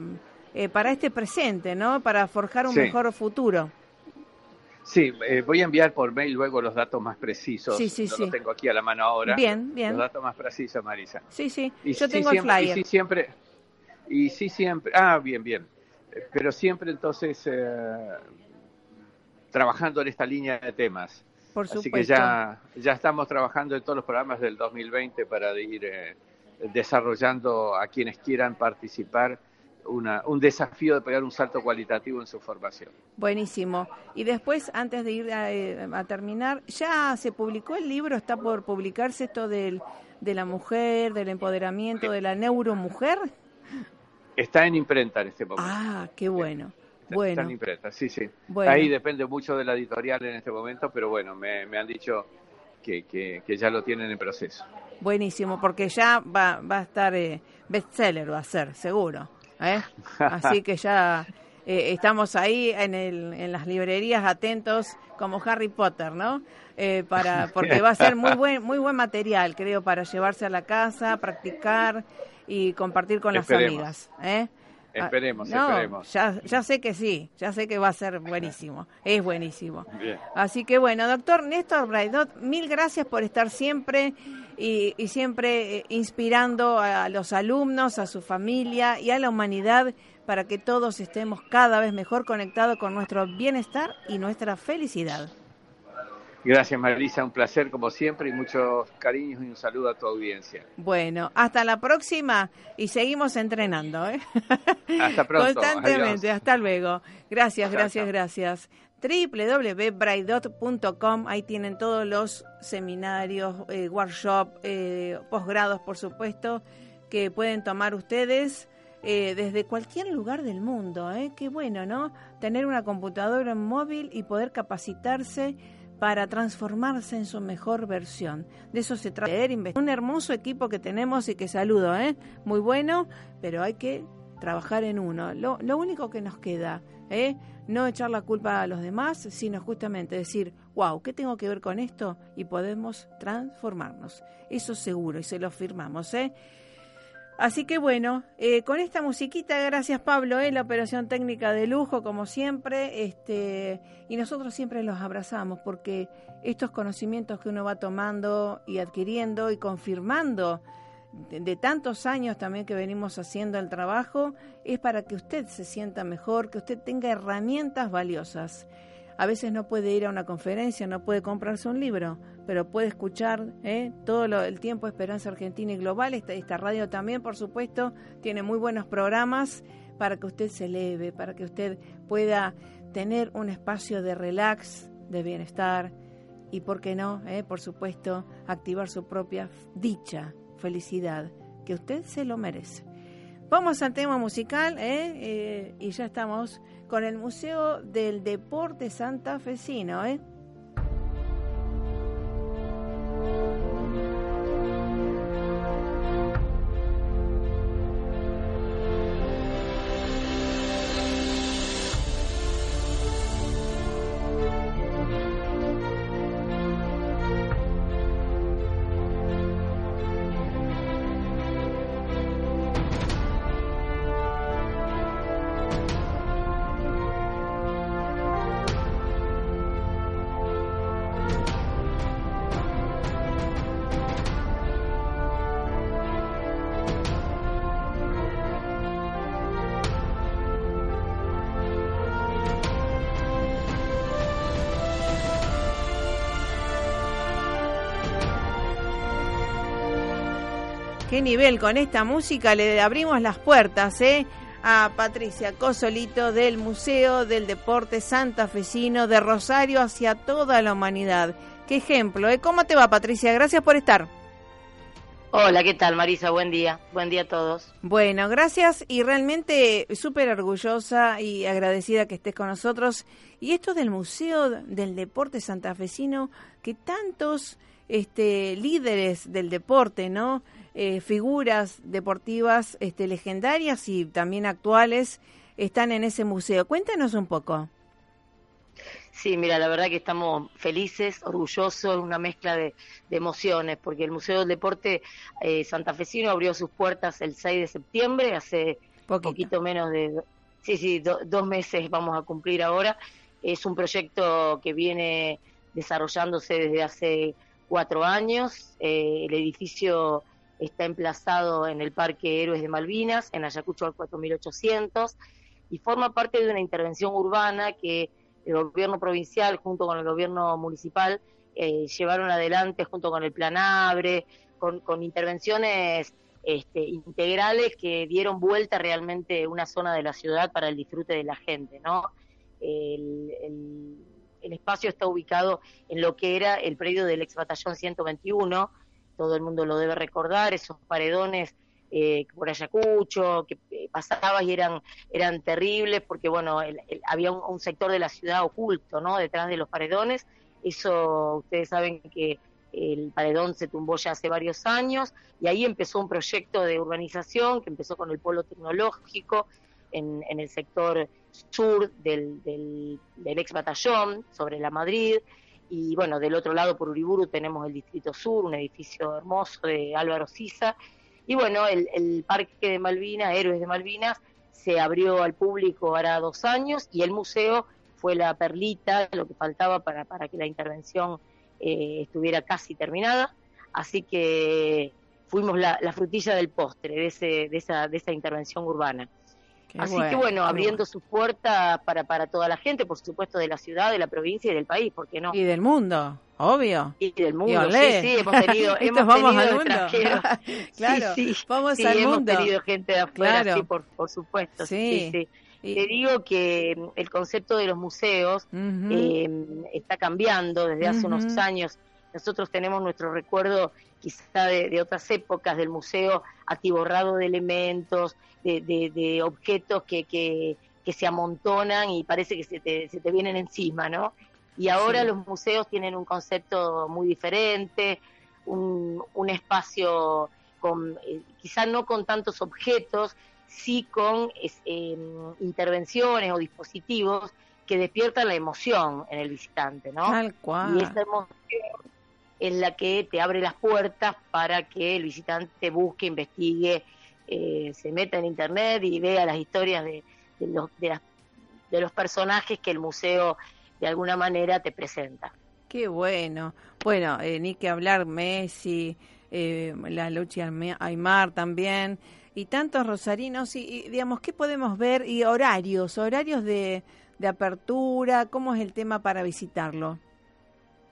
eh, para este presente, ¿no? Para forjar un Sí. mejor futuro. Sí, eh, voy a enviar por mail luego los datos más precisos. Sí, sí, no sí. los tengo aquí a la mano ahora. Bien, bien. Los datos más precisos, Marisa. Sí, sí. Y Yo sí tengo el siempre- flyer. Y sí siempre, y sí siempre, ah, bien, bien. Eh, Pero siempre entonces eh, trabajando en esta línea de temas. Por Así que supuesto. ya, ya estamos trabajando en todos los programas del 2020 para ir eh, desarrollando a quienes quieran participar una, un desafío de pegar un salto cualitativo en su formación. Buenísimo. Y después, antes de ir a, eh, a terminar, ¿ya se publicó el libro? ¿Está por publicarse esto del, de la mujer, del empoderamiento, de la neuromujer? Está en imprenta en este momento. Ah, qué bueno. Está- Está Bueno, en imprenta, sí, sí. Bueno. Ahí depende mucho de la editorial en este momento, pero bueno, me, me han dicho que, que, que ya lo tienen en proceso. buenísimo, porque ya va, va a estar eh, bestseller, va a ser, seguro. ¿Eh? Así que ya eh, estamos ahí en, el, en las librerías atentos como Harry Potter, ¿no? Eh, para, porque va a ser muy buen, muy buen material, creo, para llevarse a la casa, practicar y compartir con las amigas. ¿eh? Ah, Esperemos, no, esperemos. Ya, ya sé que sí, ya sé que va a ser buenísimo, es buenísimo. Bien. Así que bueno, doctor Néstor Braidot, mil gracias por estar siempre y, y siempre eh, inspirando a los alumnos, a su familia y a la humanidad para que todos estemos cada vez mejor conectados con nuestro bienestar y nuestra felicidad. Gracias, Marisa, un placer como siempre y muchos cariños y un saludo a tu audiencia. Bueno, hasta la próxima y seguimos entrenando. ¿eh? Hasta pronto. Constantemente, Adiós. hasta luego. Gracias, Chao, gracias, chao. gracias. www.braidot.com, ahí tienen todos los seminarios, eh, workshop, eh, posgrados, por supuesto, que pueden tomar ustedes eh, desde cualquier lugar del mundo. ¿eh? Qué bueno, ¿no? Tener una computadora móvil y poder capacitarse para transformarse en su mejor versión. De eso se trata. Un hermoso equipo que tenemos y que saludo, ¿eh? Muy bueno, pero hay que trabajar en uno. Lo, lo único que nos queda, ¿eh? No echar la culpa a los demás, sino justamente decir, wow, ¿qué tengo que ver con esto? Y podemos transformarnos. Eso seguro, y se lo firmamos, ¿eh? Así que bueno, eh, con esta musiquita, gracias Pablo, eh, la operación técnica de lujo, como siempre, este, y nosotros siempre los abrazamos porque estos conocimientos que uno va tomando y adquiriendo y confirmando de, de tantos años también que venimos haciendo el trabajo, es para que usted se sienta mejor, que usted tenga herramientas valiosas. A veces no puede ir a una conferencia, no puede comprarse un libro, pero puede escuchar ¿eh? todo lo- el tiempo Esperanza Argentina y Global. Esta, radio también, por supuesto, tiene muy buenos programas para que usted se eleve, para que usted pueda tener un espacio de relax, de bienestar y, ¿por qué no? eh? Por supuesto, activar su propia dicha, felicidad, que usted se lo merece. Vamos al tema musical. Eh, y ya estamos con el Museo del Deporte Santafesino. ¿eh? Qué nivel con esta música le abrimos las puertas, ¿eh? A Patricia Cosolito del Museo del Deporte Santafesino de Rosario hacia toda la humanidad. Qué ejemplo, ¿eh? ¿Cómo te va, Patricia? Gracias por estar. Hola, ¿qué tal, Marisa? Buen día. Buen día a todos. Bueno, gracias y realmente súper orgullosa y agradecida que estés con nosotros. Y esto del Museo del Deporte Santafesino, que tantos este, líderes del deporte, ¿no? Eh, figuras deportivas este, legendarias y también actuales están en ese museo. Cuéntanos un poco. Sí, mira, la verdad que estamos felices, orgullosos, una mezcla de, emociones, porque el Museo del Deporte eh, Santafesino abrió sus puertas el 6 de septiembre, hace poquito, menos de, sí, sí, dos meses vamos a cumplir ahora. Es un proyecto que viene desarrollándose desde hace cuatro años. Eh, el edificio está emplazado en el Parque Héroes de Malvinas, en Ayacucho al 4800, y forma parte de una intervención urbana que el gobierno provincial junto con el gobierno municipal eh, llevaron adelante junto con el Plan Abre, con, intervenciones este, integrales que dieron vuelta realmente una zona de la ciudad para el disfrute de la gente, ¿no? El, el espacio está ubicado en lo que era el predio del ex batallón 121, todo el mundo lo debe recordar, esos paredones eh, por Ayacucho, que eh, pasabas y eran, eran terribles porque, bueno, había un, sector de la ciudad oculto, ¿no? Detrás de los paredones. Eso, ustedes saben que el paredón se tumbó ya hace varios años y ahí empezó un proyecto de urbanización que empezó con el polo tecnológico en, en el sector sur del, del ex batallón, sobre la Madrid, y bueno, del otro lado por Uriburu tenemos el Distrito Sur, un edificio hermoso de Álvaro Sisa, y bueno, el, Parque de Malvinas, Héroes de Malvinas, se abrió al público hará dos años y el museo fue la perlita, lo que faltaba para, para que la intervención eh, estuviera casi terminada. Así que fuimos la, frutilla del postre de, ese, de, esa, de esa intervención urbana. Así que bueno, abriendo sus puertas para, para toda la gente, por supuesto, de la ciudad, de la provincia y del país, ¿por qué no? Y del mundo, obvio. Y del mundo, sí, sí, hemos tenido, hemos vamos tenido al claro, sí, sí, vamos sí, al hemos mundo. tenido gente de afuera, sí, por, por supuesto, sí, sí. Te digo que mm, el concepto de los museos eh, está cambiando desde hace unos años. Nosotros tenemos nuestro recuerdo quizá de, otras épocas del museo atiborrado de elementos, de, objetos que, que, se amontonan y parece que se te, se te vienen encima, ¿no? Y ahora los museos tienen un concepto muy diferente, un, un espacio con, eh, quizá no con tantos objetos, sí con em, intervenciones o dispositivos que despiertan la emoción en el visitante, ¿no? Tal cual. Y esa emoción es la que te abre las puertas para que el visitante busque, investigue, eh, se meta en internet y vea las historias de, los, de, los personajes que el museo de alguna manera te presenta. Qué bueno. Bueno, eh, ni que hablar Messi, eh, la lucha Aymar también, y tantos rosarinos, y, digamos, ¿qué podemos ver? Y horarios, horarios de, de apertura, ¿cómo es el tema para visitarlo?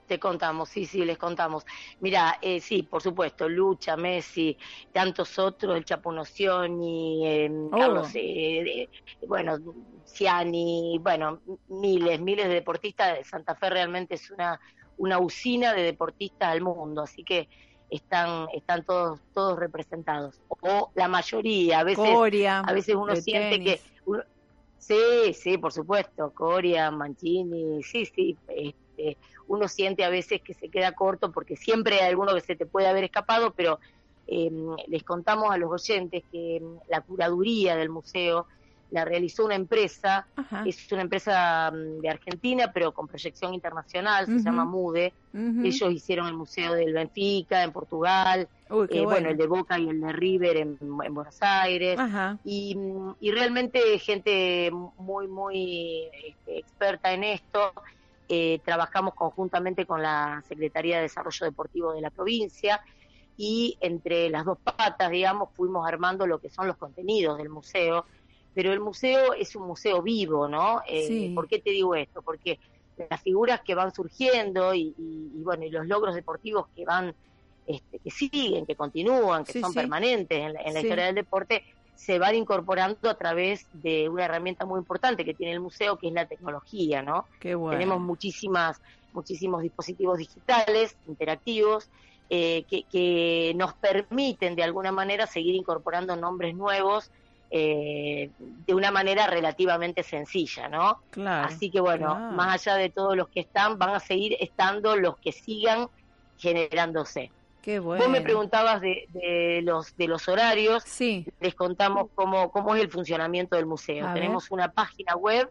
Te contamos, sí, sí, les contamos. Mira, eh, sí, por supuesto, Lucha, Messi, tantos otros, el Chapunocioni, eh, Carlos, eh, bueno, Ciani, bueno, miles, miles de deportistas. Santa Fe realmente es una, una usina de deportistas al mundo, así que están están todos todos representados o la mayoría a veces a veces uno siente que sí sí por supuesto Coria Mancini sí sí este, uno siente a veces que se queda corto porque siempre hay alguno que se te puede haber escapado, pero em, les contamos a los oyentes que em, la curaduría del museo la realizó una empresa, es una empresa mm, de Argentina, pero con proyección internacional, se llama MUDE. Ellos hicieron el Museo del Benfica en Portugal, eh, bueno. el de Boca y el de River en, Buenos Aires. Y, mm, y, realmente gente muy, muy este, experta en esto. Eh, trabajamos conjuntamente con la Secretaría de Desarrollo Deportivo de la provincia y entre las dos patas, digamos, fuimos armando lo que son los contenidos del museo. Pero el museo es un museo vivo, ¿no? Eh, ¿Por qué te digo esto? Porque las figuras que van surgiendo y, bueno, y los logros deportivos que van este, que siguen, que continúan, que son permanentes en la, historia del deporte, se van incorporando a través de una herramienta muy importante que tiene el museo, que es la tecnología, ¿no? Tenemos muchísimas, muchísimos dispositivos digitales, interactivos, eh, que, nos permiten de alguna manera seguir incorporando nombres nuevos eh, de una manera relativamente sencilla, ¿no? Así que bueno, más allá de todos los que están, van a seguir estando los que sigan generándose. Qué bueno. Vos me preguntabas de, los de los horarios. Sí. Les contamos cómo, cómo es el funcionamiento del museo. Tenemos una página web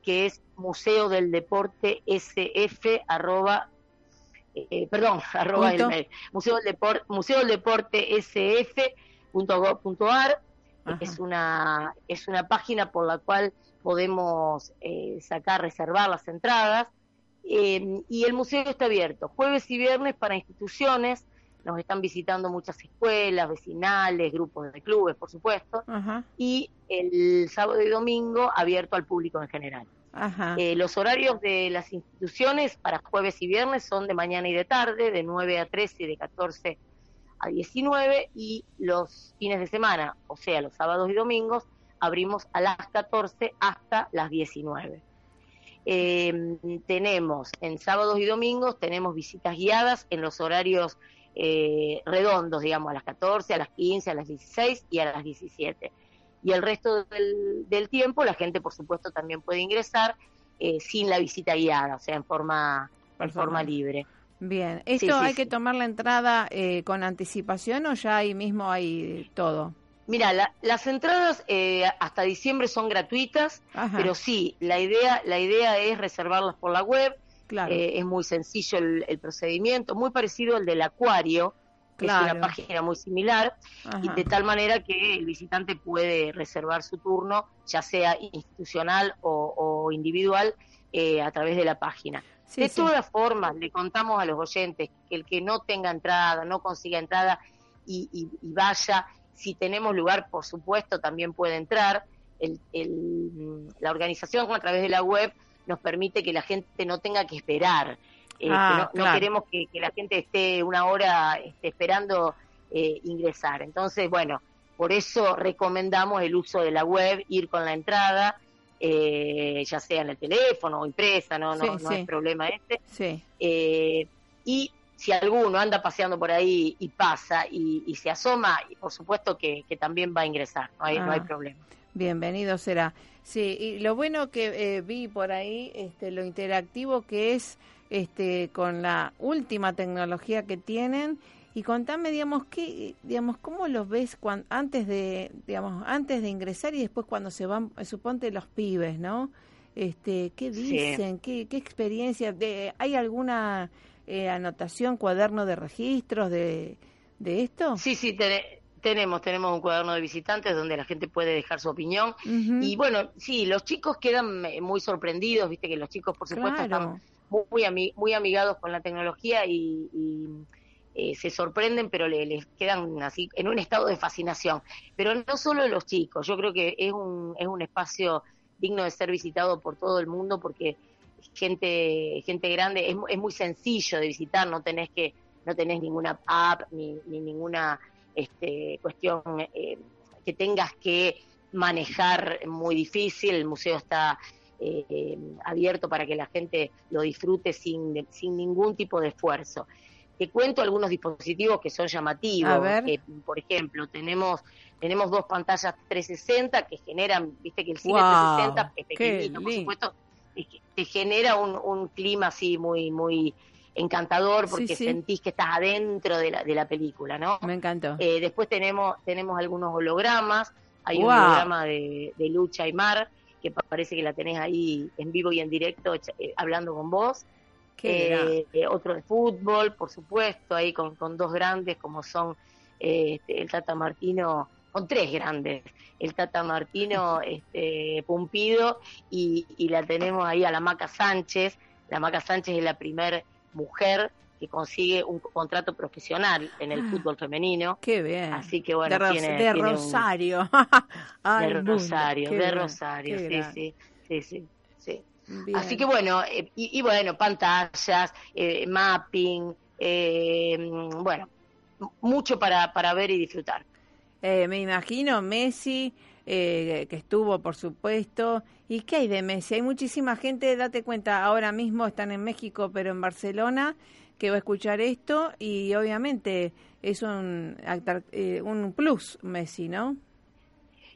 que es Museo del Deporte SF arroba, eh, perdón, arroba el Museo del Deporte, Museo del Deporte SF.gov.ar es una, es una página por la cual podemos eh, sacar, reservar las entradas. Eh, y el museo está abierto jueves y viernes para instituciones. Nos están visitando muchas escuelas, vecinales, grupos de clubes, por supuesto. Y el sábado y domingo abierto al público en general. Eh, los horarios de las instituciones para jueves y viernes son de mañana y de tarde, de 9 a 13 y de 14 a 19 y los fines de semana, o sea, los sábados y domingos, abrimos a las 14 hasta las 19. Em, tenemos en sábados y domingos, tenemos visitas guiadas en los horarios eh, redondos, digamos, a las 14, a las 15, a las 16 y a las 17. Y el resto del, tiempo la gente, por supuesto, también puede ingresar eh, sin la visita guiada, o sea, en forma, en forma libre. Bien, ¿esto hay que tomar la entrada eh, con anticipación o ya ahí mismo hay todo? Mira, las entradas eh, hasta diciembre son gratuitas, pero sí, la idea, la idea es reservarlas por la web. Claro. Eh, es muy sencillo el, procedimiento, muy parecido al del acuario, que es una página muy similar, y de tal manera que el visitante puede reservar su turno, ya sea institucional o, individual, a través de la página de todas formas, le contamos a los oyentes que el que no tenga entrada, no consiga entrada y, vaya, si tenemos lugar, por supuesto, también puede entrar. la organización a través de la web nos permite que la gente no tenga que esperar. Eh, ah, no, queremos que, la gente esté una hora este, esperando eh, ingresar. Entonces, bueno, por eso recomendamos el uso de la web, ir con la entrada eh, ya sea en el teléfono o impresa, no, no, no hay problema este. Eh, y si alguno anda paseando por ahí y pasa y, se asoma, por supuesto que, también va a ingresar, no hay, no hay ah, problema. Bienvenido será. Sí, y lo bueno que eh, vi por ahí, este, lo interactivo que es este, con la última tecnología que tienen y contame, digamos, qué, digamos, cómo los ves cuando, antes de, digamos, antes de ingresar y después cuando se van, suponte los pibes, ¿no? Este, ¿qué dicen? ¿Qué, ¿Qué experiencia? De, ¿Hay alguna eh, anotación, cuaderno de registros de, de esto? Sí, sí, tenemos, tenemos un cuaderno de visitantes donde la gente puede dejar su opinión. Y bueno, sí, los chicos quedan eh, muy sorprendidos, viste que los chicos, por supuesto, están muy, muy amigados con la tecnología y eh, se sorprenden, pero les quedan así en un estado de fascinación. Pero no solo los chicos, yo creo que es un, es un espacio digno de ser visitado por todo el mundo porque gente gente grande es, es muy sencillo de visitar, no tenés que no tenés ninguna app ni, ninguna este, cuestión eh, que tengas que manejar muy difícil. El museo está eh, abierto para que la gente lo disfrute sin, sin ningún tipo de esfuerzo. Te cuento algunos dispositivos que son llamativos. por ejemplo, tenemos tenemos dos pantallas 360 que generan, viste que el cine 360 es pequeñito, por supuesto, te genera un, clima así muy muy encantador porque sentís que estás adentro de la, de la película, ¿no? Me encantó. Eh, después tenemos tenemos algunos hologramas, hay un holograma de, Lucha y Mar que parece que la tenés ahí en vivo y en directo eh, hablando con vos. Eh, otro de fútbol, por supuesto, ahí con, con dos grandes como son eh, este, el Tata Martino, con tres grandes, el Tata Martino este, Pumpido y, la tenemos ahí a la Maca Sánchez. La Maca Sánchez es la primera mujer que consigue un contrato profesional en el ah, fútbol femenino. Qué bien. Así que bueno, de, tiene, de Rosario. de Rosario, de Rosario, sí, sí, sí, sí, sí. Así que bueno, eh, y, bueno, pantallas, eh, mapping, eh, bueno, mucho para, para ver y disfrutar. Eh, me imagino Messi, eh, que estuvo, por supuesto. ¿Y qué hay de Messi? Hay muchísima gente, date cuenta, ahora mismo están en México, pero en Barcelona, que va a escuchar esto y obviamente es un, eh, un plus Messi, ¿no?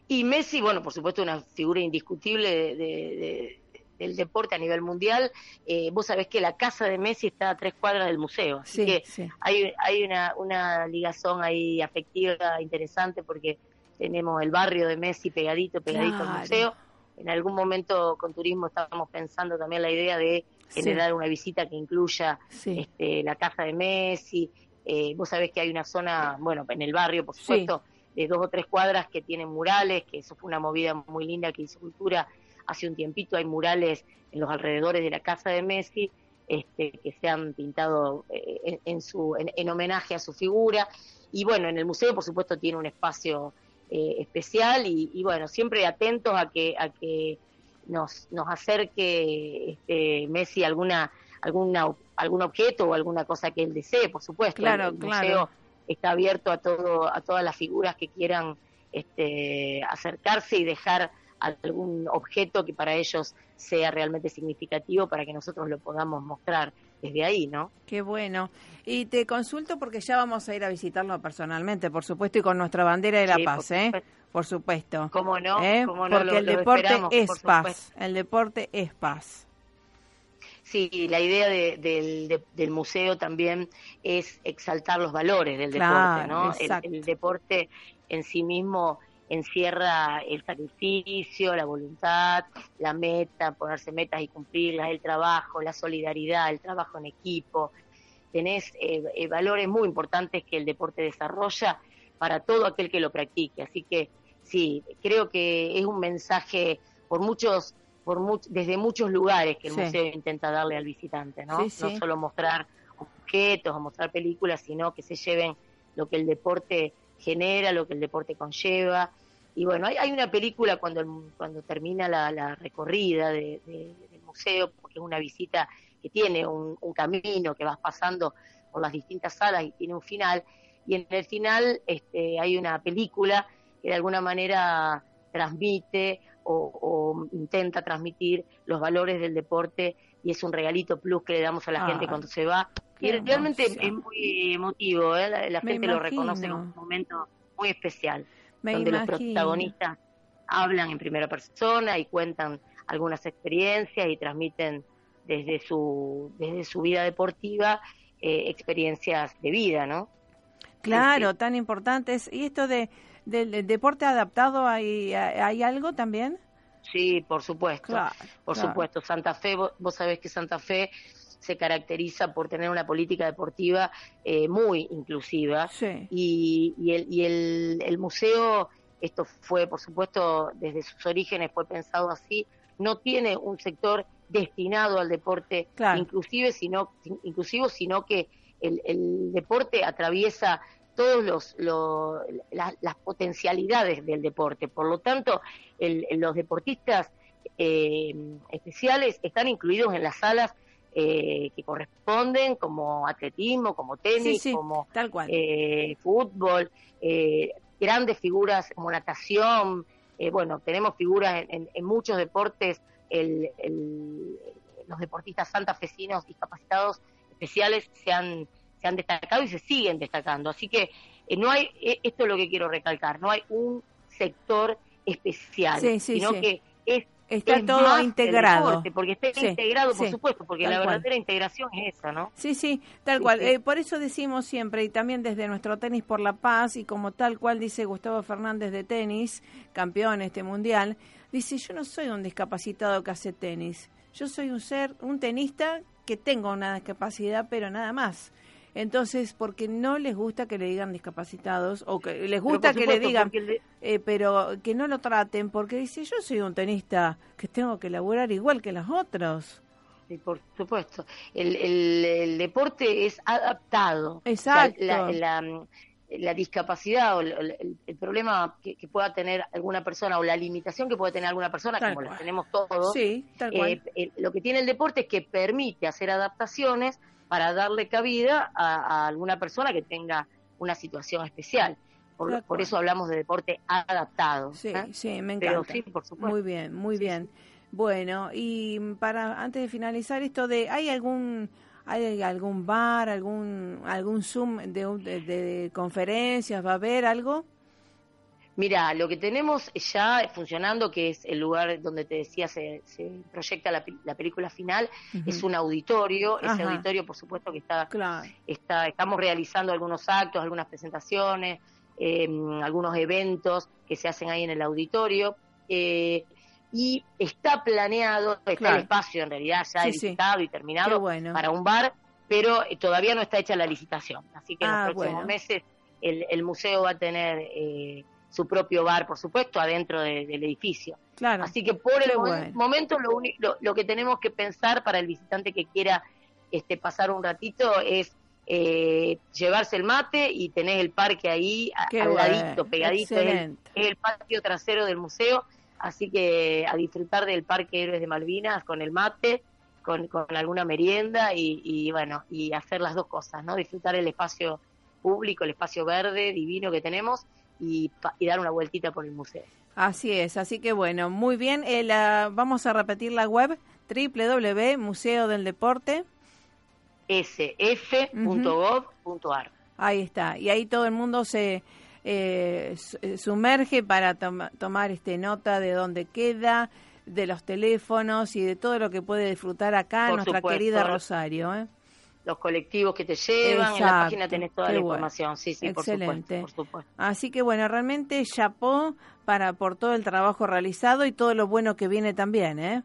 Y Messi, bueno, por supuesto, una figura indiscutible de, del deporte a nivel mundial. Eh, vos sabés que la casa de Messi está a tres cuadras del museo, así que hay, hay una, una ligazón ahí afectiva interesante porque tenemos el barrio de Messi pegadito, pegadito al museo. En algún momento con turismo estábamos pensando también la idea de generar una visita que incluya este, la casa de Messi. Eh, vos sabés que hay una zona, bueno, en el barrio, por supuesto, de dos o tres cuadras que tienen murales, que eso fue una movida muy linda que hizo Cultura hace un tiempito. Hay murales en los alrededores de la casa de Messi este, que se han pintado eh, en, su, en, homenaje a su figura. Y bueno, en el museo, por supuesto, tiene un espacio eh, especial y, bueno, siempre atentos a que, a que nos, nos acerque este, Messi alguna, alguna, algún objeto o alguna cosa que él desee, por supuesto. Claro, el, museo está abierto a todo a todas las figuras que quieran este, acercarse y dejar algún objeto que para ellos sea realmente significativo para que nosotros lo podamos mostrar desde ahí, ¿no? Qué bueno. Y te consulto porque ya vamos a ir a visitarlo personalmente, por supuesto, y con nuestra bandera de la paz, ¿eh? Por supuesto. ¿Cómo no? ¿Eh? Porque el deporte es paz. El deporte es paz. Sí, la idea del, museo también es exaltar los valores del deporte, ¿no? El, deporte en sí mismo encierra el sacrificio, la voluntad, la meta, ponerse metas y cumplirlas, el trabajo, la solidaridad, el trabajo en equipo. Tenés eh, eh, valores muy importantes que el deporte desarrolla para todo aquel que lo practique. Así que sí, creo que es un mensaje por muchos por desde muchos lugares que el museo intenta darle al visitante, ¿no? No solo mostrar objetos o mostrar películas, sino que se lleven lo que el deporte genera, lo que el deporte conlleva. Y bueno, hay, hay una película cuando, cuando termina la, recorrida del museo, porque es una visita que tiene un, camino que vas pasando por las distintas salas y tiene un final. Y en el final este, hay una película que de alguna manera transmite o, intenta transmitir los valores del deporte y es un regalito plus que le damos a la gente ah, cuando se va. Y realmente es muy emotivo, ¿eh? la, gente lo reconoce en un momento muy especial, donde los protagonistas hablan en primera persona y cuentan algunas experiencias y transmiten desde su, desde su vida deportiva eh, experiencias de vida, ¿no? Claro, tan importantes. ¿Y esto de del, deporte adaptado hay, hay algo también? Sí, por supuesto. por supuesto. Santa Fe, vos, sabés que Santa Fe se caracteriza por tener una política deportiva eh, muy inclusiva. Y, y, el, y el, el museo, esto fue, por supuesto, desde sus orígenes fue pensado así, no tiene un sector destinado al deporte inclusive, sino, inclusivo, sino que el, el deporte atraviesa todas los, las potencialidades del deporte. Por lo tanto, los deportistas eh, especiales están incluidos en las salas eh, que corresponden, como atletismo, como tenis, como eh, fútbol, grandes figuras como natación. bueno, tenemos figuras en, muchos deportes, los deportistas santafesinos discapacitados especiales se han se han destacado y se siguen destacando. Así que eh, no hay, eh, esto es lo que quiero recalcar, no hay un sector especial, sino que es Está todo integrado. porque está integrado, por supuesto, porque la verdadera integración es esa, ¿no? Sí, sí, tal cual. Eh, por eso decimos siempre, y también desde nuestro Tenis por la Paz, y como tal cual dice Gustavo Fernández de tenis, campeón este mundial, dice, yo no soy un discapacitado que hace tenis, yo soy un ser, un tenista que tengo una discapacidad, pero nada más. Entonces, porque no les gusta que le digan discapacitados o que les gusta que le digan, eh, pero que no lo traten, porque dice, yo soy un tenista que tengo que laburar igual que los otros. Sí, por supuesto. El, el, deporte es adaptado. Exacto. la, discapacidad o el, problema que, pueda tener alguna persona o la limitación que puede tener alguna persona, como la tenemos todos, sí, eh, lo que tiene el deporte es que permite hacer adaptaciones para darle cabida a, alguna persona que tenga una situación especial. Por, eso hablamos de deporte adaptado. Sí, ¿eh? sí, me encanta. sí, por supuesto. Muy bien, muy bien. Bueno, y para antes de finalizar esto de, ¿hay algún hay algún bar, algún algún Zoom de, de conferencias? ¿Va a haber algo? Mira, lo que tenemos ya funcionando, que es el lugar donde te decía se, proyecta la, película final, es un auditorio. Ese auditorio, por supuesto, que está, está, estamos realizando algunos actos, algunas presentaciones, eh, algunos eventos que se hacen ahí en el auditorio. Eh, y está planeado, está el espacio en realidad ya licitado y terminado para un bar, pero eh, todavía no está hecha la licitación. Así que en los ah, próximos meses el, el, museo va a tener eh, su propio bar, por supuesto, adentro del edificio. Claro. Así que por el momento lo, lo, que tenemos que pensar para el visitante que quiera este, pasar un ratito es eh, llevarse el mate y tener el parque ahí al ladito, pegadito. Es el, patio trasero del museo. Así que a disfrutar del Parque Héroes de Malvinas con el mate, con, alguna merienda y, y, bueno, y hacer las dos cosas, ¿no? Disfrutar el espacio público, el espacio verde divino que tenemos y, dar una vueltita por el museo. Así es, así que bueno, muy bien. Eh, vamos a repetir la web www del Deporte sf.gov.ar. Ahí está, y ahí todo el mundo se eh, sumerge para tomar este nota de dónde queda, de los teléfonos y de todo lo que puede disfrutar acá nuestra querida Rosario. ¿eh? Los colectivos que te llevan, en la página tenés toda la información, sí, sí, Excelente. Por, supuesto, Así que bueno, realmente chapó para por todo el trabajo realizado y todo lo bueno que viene también, ¿eh?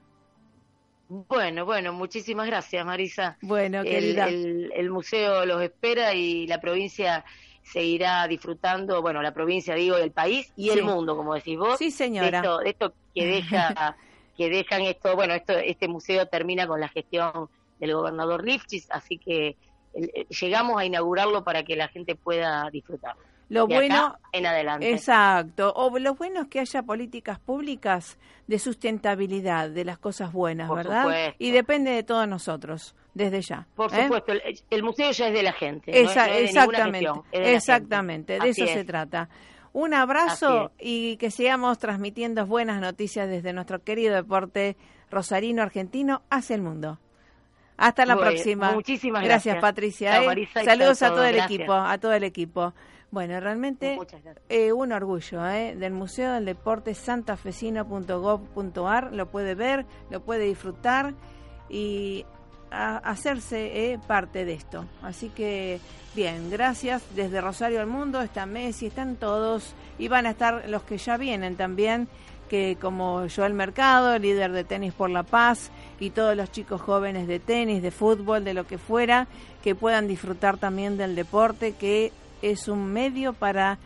Bueno, bueno, muchísimas gracias, Marisa. Bueno, querida. El, museo los espera y la provincia seguirá disfrutando, bueno, la provincia digo, el país y el mundo, como decís vos. Sí, señora. De esto, que deja que dejan esto, bueno, esto este museo termina con la gestión del gobernador Lifchis, así que eh, llegamos a inaugurarlo para que la gente pueda disfrutarlo. Lo bueno en adelante. Exacto. O lo bueno es que haya políticas públicas de sustentabilidad de las cosas buenas, ¿verdad? Y depende de todos nosotros desde ya. Por ¿eh? supuesto, el, museo ya es de la gente. exactamente, exactamente, de eso se trata. Un abrazo y que sigamos transmitiendo buenas noticias desde nuestro querido deporte rosarino argentino hacia el mundo. Hasta la próxima. Muchísimas gracias. Patricia. ¿eh? Saludos a todo el equipo, a todo el equipo. Bueno, realmente eh, un orgullo ¿eh? del Museo del Deporte santafesino.gov.ar. Lo puede ver, lo puede disfrutar y hacerse eh, parte de esto. Así que, bien, gracias. Desde Rosario al Mundo está Messi, están todos y van a estar los que ya vienen también que como Joel Mercado, líder de Tenis por la Paz, y todos los chicos jóvenes de tenis, de fútbol, de lo que fuera, que puedan disfrutar también del deporte, que es un medio para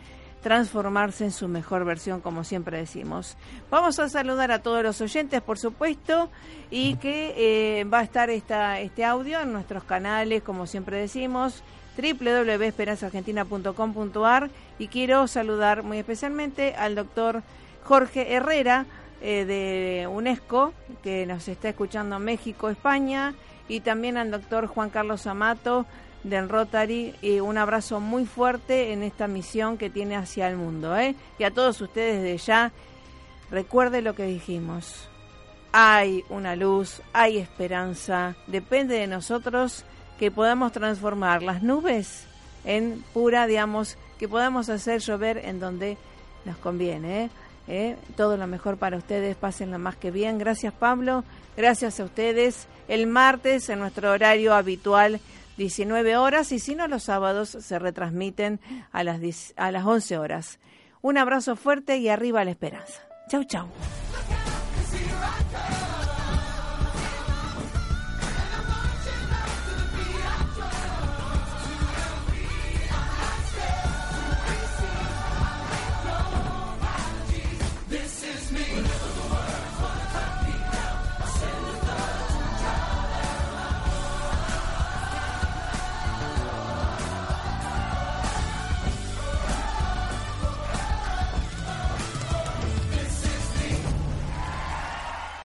transformarse en su mejor versión, como siempre decimos. Vamos a saludar a todos los oyentes, por supuesto, y que eh, va a estar esta, este audio en nuestros canales, como siempre decimos, www.esperanzaargentina.com.ar y quiero saludar muy especialmente al doctor Jorge Herrera eh, de UNESCO, que nos está escuchando México, España, y también al doctor Juan Carlos Amato del Rotary. Y un abrazo muy fuerte en esta misión que tiene hacia el mundo. ¿eh? Y a todos ustedes de ya, recuerde lo que dijimos. Hay una luz, hay esperanza, depende de nosotros que podamos transformar las nubes en pura, digamos, que podamos hacer llover en donde nos conviene. ¿eh? ¿Eh? Todo lo mejor para ustedes, pásenlo más que bien. Gracias Pablo, gracias a ustedes. El martes en nuestro horario habitual 19 horas y si no los sábados se retransmiten a las, a las 11 horas. Un abrazo fuerte y arriba la esperanza. Chau, chau.